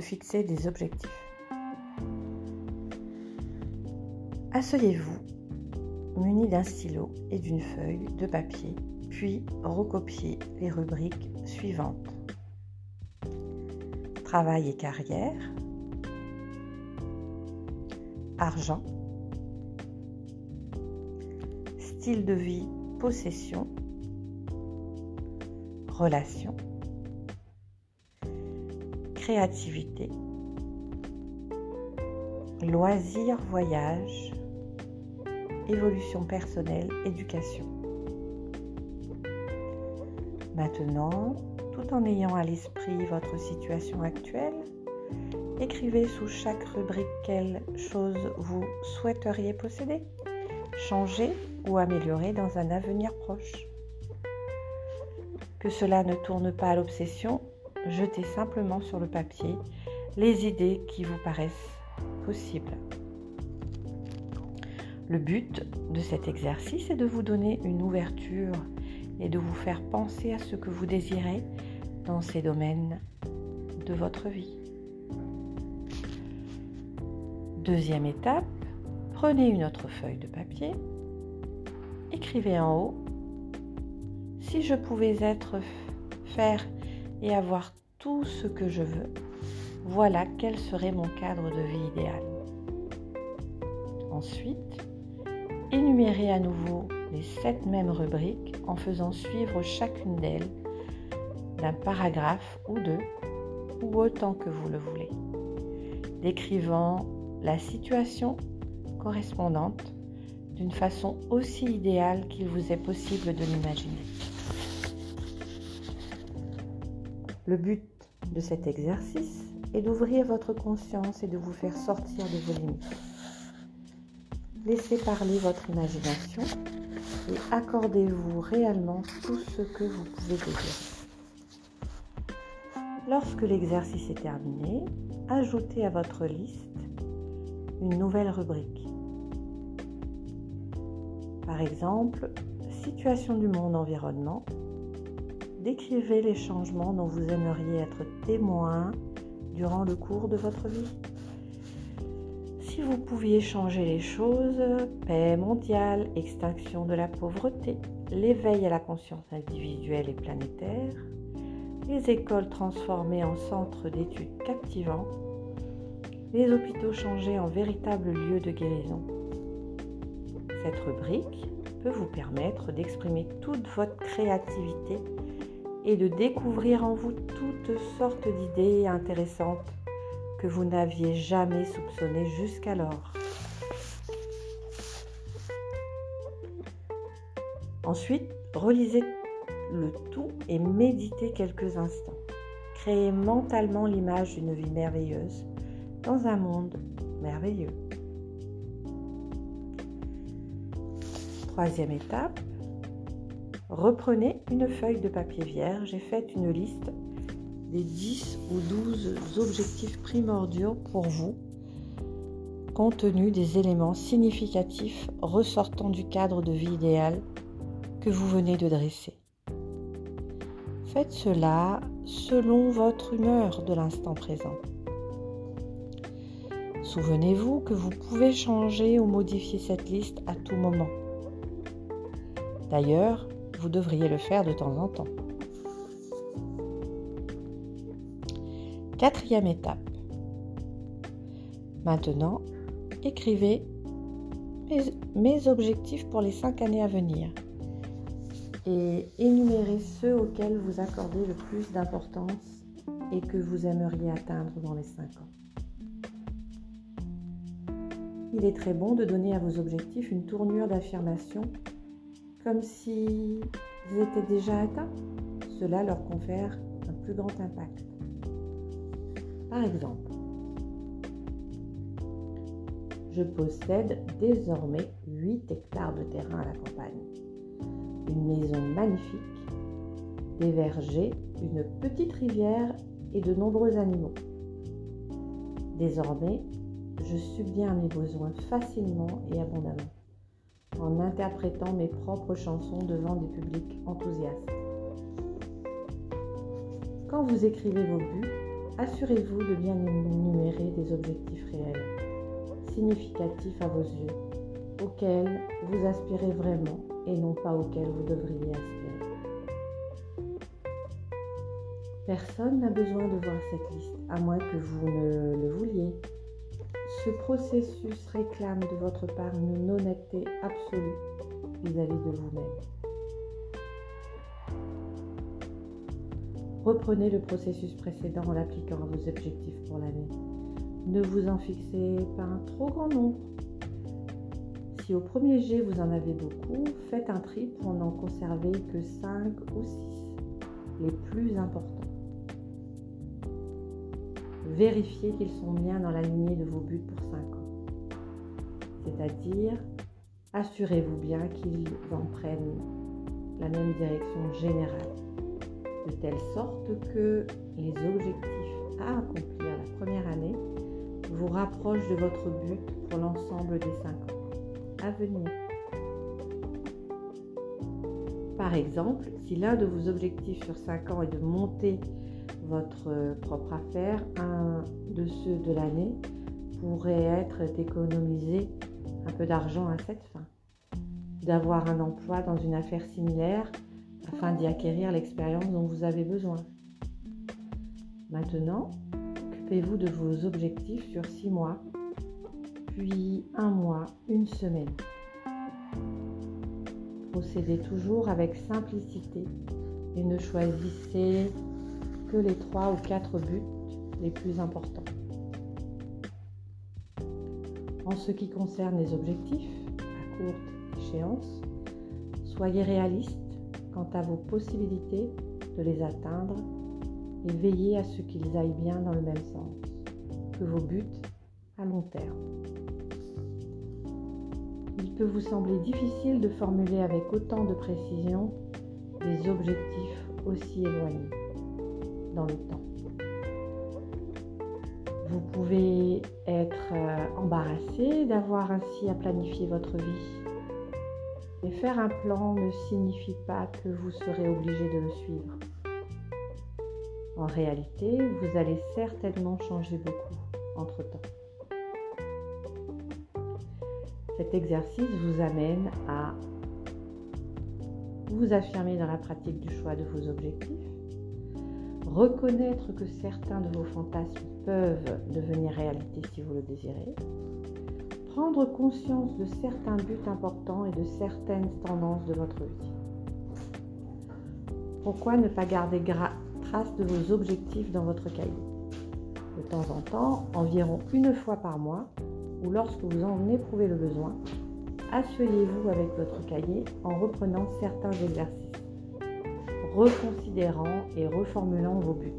fixer des objectifs. Asseyez-vous, muni d'un stylo et d'une feuille de papier, puis recopiez les rubriques suivantes. Travail et carrière, argent, style de vie, possession, relation, créativité, loisirs, voyage, évolution personnelle, éducation. Maintenant, tout en ayant à l'esprit votre situation actuelle, écrivez sous chaque rubrique quelle chose vous souhaiteriez posséder, changer ou améliorer dans un avenir proche. Que cela ne tourne pas à l'obsession, jetez simplement sur le papier les idées qui vous paraissent possibles. Le but de cet exercice est de vous donner une ouverture et de vous faire penser à ce que vous désirez dans ces domaines de votre vie. Deuxième étape, prenez une autre feuille de papier, écrivez en haut Si je pouvais être, faire et avoir tout ce que je veux, voilà quel serait mon cadre de vie idéal. Ensuite, énumérez à nouveau les sept mêmes rubriques en faisant suivre chacune d'elles d'un paragraphe ou deux, ou autant que vous le voulez, décrivant la situation correspondante d'une façon aussi idéale qu'il vous est possible de l'imaginer. Le but de cet exercice est d'ouvrir votre conscience et de vous faire sortir de vos limites. Laissez parler votre imagination et accordez-vous réellement tout ce que vous pouvez désirer. Lorsque l'exercice est terminé, ajoutez à votre liste une nouvelle rubrique. Par exemple, situation du monde environnement. Décrivez les changements dont vous aimeriez être témoin durant le cours de votre vie. Si vous pouviez changer les choses, paix mondiale, extinction de la pauvreté, l'éveil à la conscience individuelle et planétaire, les écoles transformées en centres d'études captivants, les hôpitaux changés en véritables lieux de guérison. Cette rubrique peut vous permettre d'exprimer toute votre créativité et de découvrir en vous toutes sortes d'idées intéressantes que vous n'aviez jamais soupçonnées jusqu'alors. Ensuite, relisez le tout et méditez quelques instants. Créez mentalement l'image d'une vie merveilleuse dans un monde merveilleux. Troisième étape, reprenez une feuille de papier vierge et faites une liste des 10 ou 12 objectifs primordiaux pour vous, compte tenu des éléments significatifs ressortant du cadre de vie idéal que vous venez de dresser. Faites cela selon votre humeur de l'instant présent. Souvenez-vous que vous pouvez changer ou modifier cette liste à tout moment. D'ailleurs, vous devriez le faire de temps en temps. Quatrième étape. Maintenant, écrivez mes, objectifs pour les cinq années à venir et énumérez ceux auxquels vous accordez le plus d'importance et que vous aimeriez atteindre dans les cinq ans. Il est très bon de donner à vos objectifs une tournure d'affirmation comme s'ils étaient déjà atteints. Cela leur confère un plus grand impact. Par exemple, je possède désormais 8 hectares de terrain à la campagne, une maison magnifique, des vergers, une petite rivière et de nombreux animaux. Désormais, je subviens à mes besoins facilement et abondamment en interprétant mes propres chansons devant des publics enthousiastes. Quand vous écrivez vos buts, assurez-vous de bien énumérer des objectifs réels, significatifs à vos yeux, auxquels vous aspirez vraiment et non pas auxquels vous devriez aspirer. Personne n'a besoin de voir cette liste, à moins que vous ne le vouliez. Ce processus réclame de votre part une honnêteté absolue vis-à-vis de vous-même. Reprenez le processus précédent en l'appliquant à vos objectifs pour l'année. Ne vous en fixez pas un trop grand nombre. Si au premier jet vous en avez beaucoup, faites un tri pour n'en conserver que 5 ou 6, les plus importants. Vérifiez qu'ils sont bien dans la lignée de vos buts pour 5 ans. C'est-à-dire, assurez-vous bien qu'ils en prennent la même direction générale de telle sorte que les objectifs à accomplir la première année vous rapprochent de votre but pour l'ensemble des 5 ans à venir. Par exemple, si l'un de vos objectifs sur 5 ans est de monter votre propre affaire, un de ceux de l'année pourrait être d'économiser un peu d'argent à cette fin, d'avoir un emploi dans une affaire similaire afin d'y acquérir l'expérience dont vous avez besoin. Maintenant, occupez-vous de vos objectifs sur six mois, puis un mois, une semaine. Procédez toujours avec simplicité et ne choisissez les trois ou quatre buts les plus importants. En ce qui concerne les objectifs à courte échéance, soyez réaliste quant à vos possibilités de les atteindre et veillez à ce qu'ils aillent bien dans le même sens que vos buts à long terme. Il peut vous sembler difficile de formuler avec autant de précision des objectifs aussi éloignés le temps. Vous pouvez être euh, embarrassé d'avoir ainsi à planifier votre vie et faire un plan ne signifie pas que vous serez obligé de le suivre. En réalité, vous allez certainement changer beaucoup entre-temps. Cet exercice vous amène à vous affirmer dans la pratique du choix de vos objectifs, reconnaître que certains de vos fantasmes peuvent devenir réalité si vous le désirez, prendre conscience de certains buts importants et de certaines tendances de votre vie. Pourquoi ne pas garder trace de vos objectifs dans votre cahier? De temps en temps, environ une fois par mois, ou lorsque vous en éprouvez le besoin, asseyez-vous avec votre cahier en reprenant certains exercices, reconsidérant et reformulant vos buts.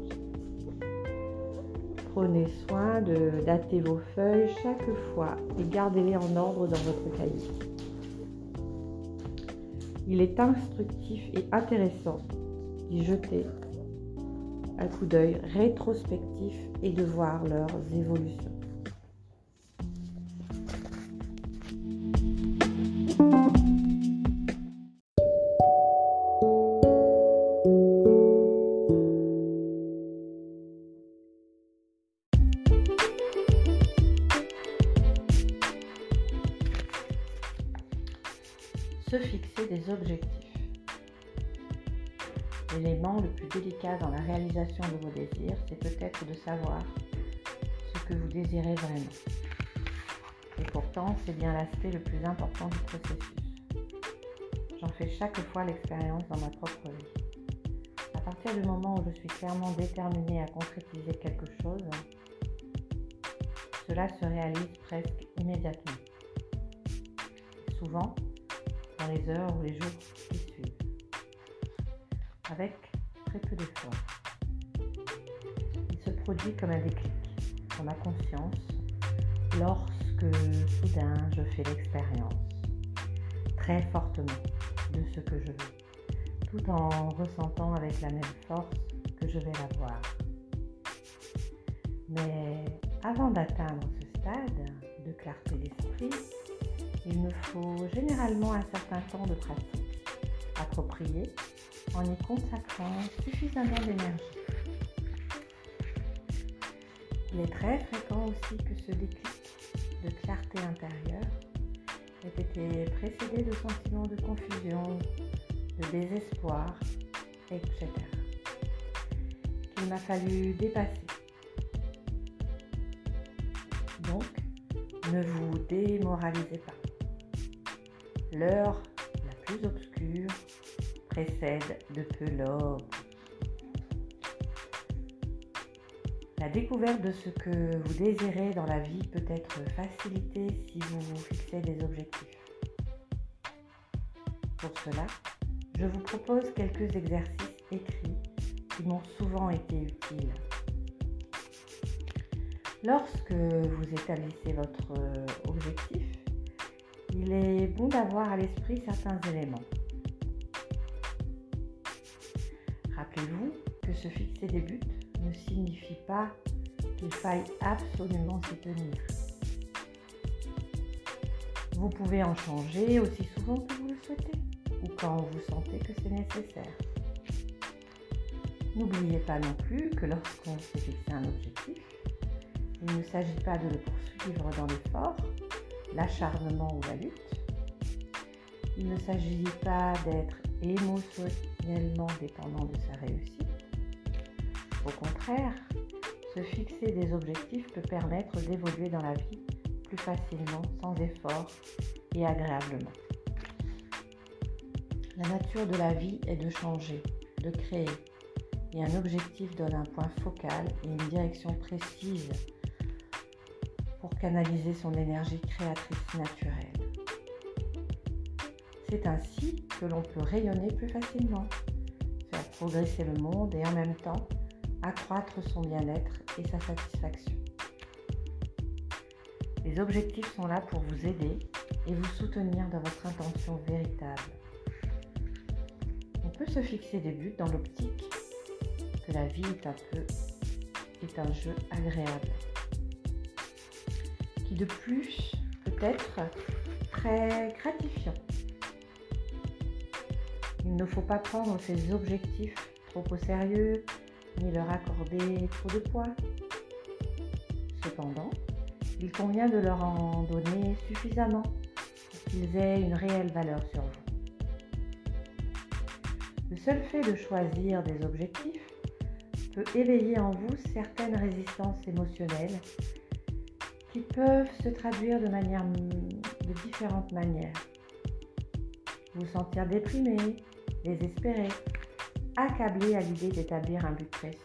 Prenez soin de dater vos feuilles chaque fois et gardez-les en ordre dans votre cahier. Il est instructif et intéressant d'y jeter un coup d'œil rétrospectif et de voir leurs évolutions. Fixer des objectifs. L'élément le plus délicat dans la réalisation de vos désirs, c'est peut-être de savoir ce que vous désirez vraiment. Et pourtant, c'est bien l'aspect le plus important du processus. J'en fais chaque fois l'expérience dans ma propre vie. À partir du moment où je suis clairement déterminée à concrétiser quelque chose, cela se réalise presque immédiatement. Souvent, dans les heures ou les jours qui suivent, avec très peu d'efforts. Il se produit comme un déclic dans ma conscience lorsque soudain je fais l'expérience très fortement de ce que je veux, tout en ressentant avec la même force que je vais l'avoir. Mais avant d'atteindre ce stade de clarté d'esprit, il me faut généralement un certain temps de pratique approprié en y consacrant suffisamment d'énergie. Il est très fréquent aussi que ce déclic de clarté intérieure ait été précédé de sentiments de confusion, de désespoir, etc. Qu'il m'a fallu dépasser. Donc, ne vous démoralisez pas. L'heure la plus obscure précède de peu l'aube. La découverte de ce que vous désirez dans la vie peut être facilitée si vous vous fixez des objectifs. Pour cela, je vous propose quelques exercices écrits qui m'ont souvent été utiles. Lorsque vous établissez votre objectif, il est bon d'avoir à l'esprit certains éléments. Rappelez-vous que se fixer des buts ne signifie pas qu'il faille absolument s'y tenir. Vous pouvez en changer aussi souvent que vous le souhaitez ou quand vous sentez que c'est nécessaire. N'oubliez pas non plus que lorsqu'on s'est fixé un objectif, il ne s'agit pas de le poursuivre dans l'effort, l'acharnement ou la lutte. Il ne s'agit pas d'être émotionnellement dépendant de sa réussite. Au contraire, se fixer des objectifs peut permettre d'évoluer dans la vie plus facilement, sans effort et agréablement. La nature de la vie est de changer, de créer, et un objectif donne un point focal et une direction précise pour canaliser son énergie créatrice naturelle. C'est ainsi que l'on peut rayonner plus facilement, faire progresser le monde et en même temps accroître son bien-être et sa satisfaction. Les objectifs sont là pour vous aider et vous soutenir dans votre intention véritable. On peut se fixer des buts dans l'optique que la vie est un peu est un jeu agréable de plus peut être très gratifiant. Il ne faut pas prendre ces objectifs trop au sérieux ni leur accorder trop de poids. Cependant, il convient de leur en donner suffisamment pour qu'ils aient une réelle valeur sur vous. Le seul fait de choisir des objectifs peut éveiller en vous certaines résistances émotionnelles qui peuvent se traduire de, manière, de différentes manières. Vous sentir déprimé, désespéré, accablé à l'idée d'établir un but précis.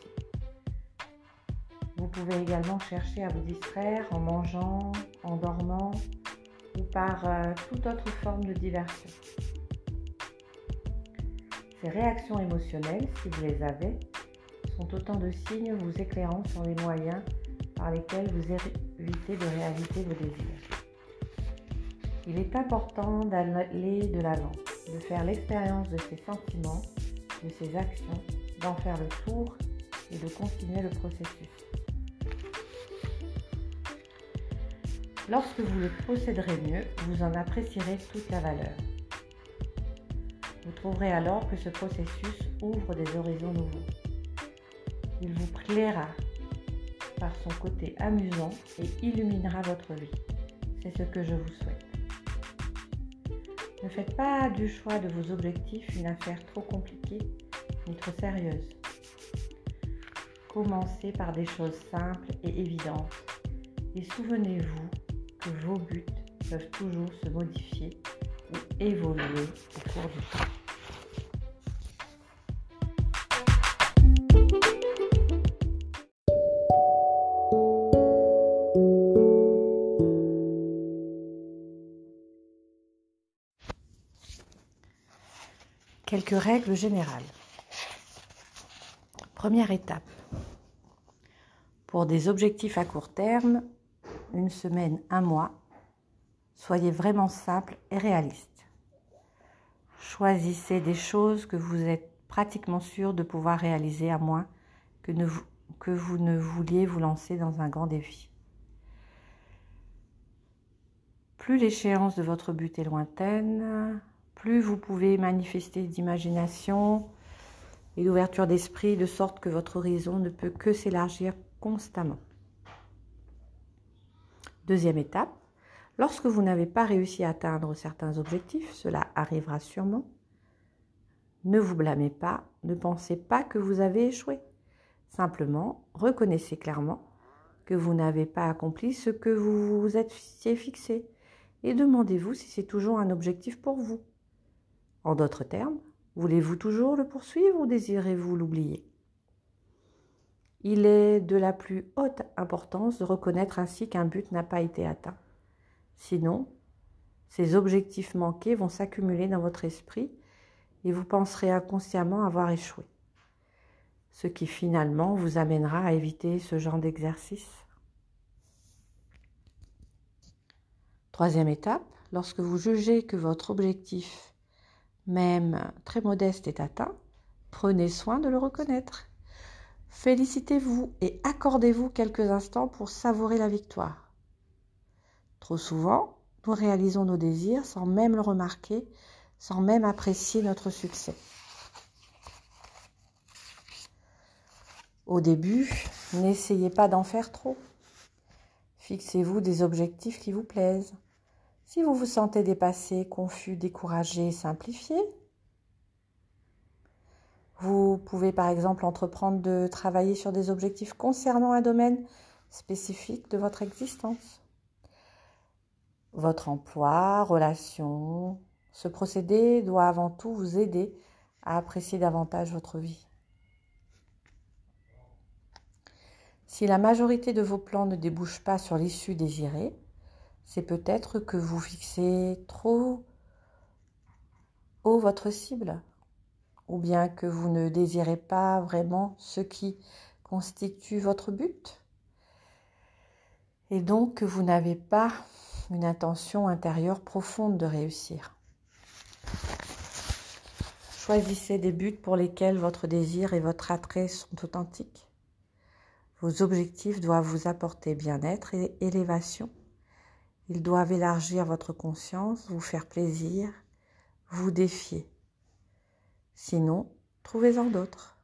Vous pouvez également chercher à vous distraire en mangeant, en dormant ou par euh, toute autre forme de diversion. Ces réactions émotionnelles, si vous les avez, sont autant de signes vous éclairant sur les moyens par lesquels vous de réaliser vos désirs. Il est important d'aller de l'avant, de faire l'expérience de ces sentiments de ses actions, d'en faire le tour et de continuer le processus. Lorsque vous le procéderez mieux, vous en apprécierez toute la valeur. Vous trouverez alors que ce processus ouvre des horizons nouveaux. Il vous plaira par son côté amusant et illuminera votre vie. C'est ce que je vous souhaite. Ne faites pas du choix de vos objectifs une affaire trop compliquée ni trop sérieuse. Commencez par des choses simples et évidentes et souvenez-vous que vos buts peuvent toujours se modifier ou évoluer au cours du temps. Quelques règles générales. Première étape. Pour des objectifs à court terme, une semaine, un mois, soyez vraiment simple et réaliste. Choisissez des choses que vous êtes pratiquement sûr de pouvoir réaliser à moins que, que vous ne vouliez vous lancer dans un grand défi. Plus l'échéance de votre but est lointaine, plus vous pouvez manifester d'imagination et d'ouverture d'esprit de sorte que votre horizon ne peut que s'élargir constamment. Deuxième étape, lorsque vous n'avez pas réussi à atteindre certains objectifs, cela arrivera sûrement, ne vous blâmez pas, ne pensez pas que vous avez échoué. Simplement, reconnaissez clairement que vous n'avez pas accompli ce que vous vous êtes fixé et demandez-vous si c'est toujours un objectif pour vous. En d'autres termes, voulez-vous toujours le poursuivre ou désirez-vous l'oublier? Il est de la plus haute importance de reconnaître ainsi qu'un but n'a pas été atteint. Sinon, ces objectifs manqués vont s'accumuler dans votre esprit et vous penserez inconsciemment avoir échoué ce qui finalement vous amènera à éviter ce genre d'exercice. Troisième étape, lorsque vous jugez que votre objectif, même très modeste, est atteint, prenez soin de le reconnaître. Félicitez-vous et accordez-vous quelques instants pour savourer la victoire. Trop souvent, nous réalisons nos désirs sans même le remarquer, sans même apprécier notre succès. Au début, n'essayez pas d'en faire trop. Fixez-vous des objectifs qui vous plaisent. Si vous vous sentez dépassé, confus, découragé, simplifiez. Vous pouvez par exemple entreprendre de travailler sur des objectifs concernant un domaine spécifique de votre existence. Votre emploi, relation, ce procédé doit avant tout vous aider à apprécier davantage votre vie. Si la majorité de vos plans ne débouchent pas sur l'issue désirée, c'est peut-être que vous fixez trop haut votre cible, ou bien que vous ne désirez pas vraiment ce qui constitue votre but, et donc que vous n'avez pas une intention intérieure profonde de réussir. Choisissez des buts pour lesquels votre désir et votre attrait sont authentiques. Vos objectifs doivent vous apporter bien-être et élévation. Ils doivent élargir votre conscience, vous faire plaisir, vous défier. Sinon, trouvez-en d'autres.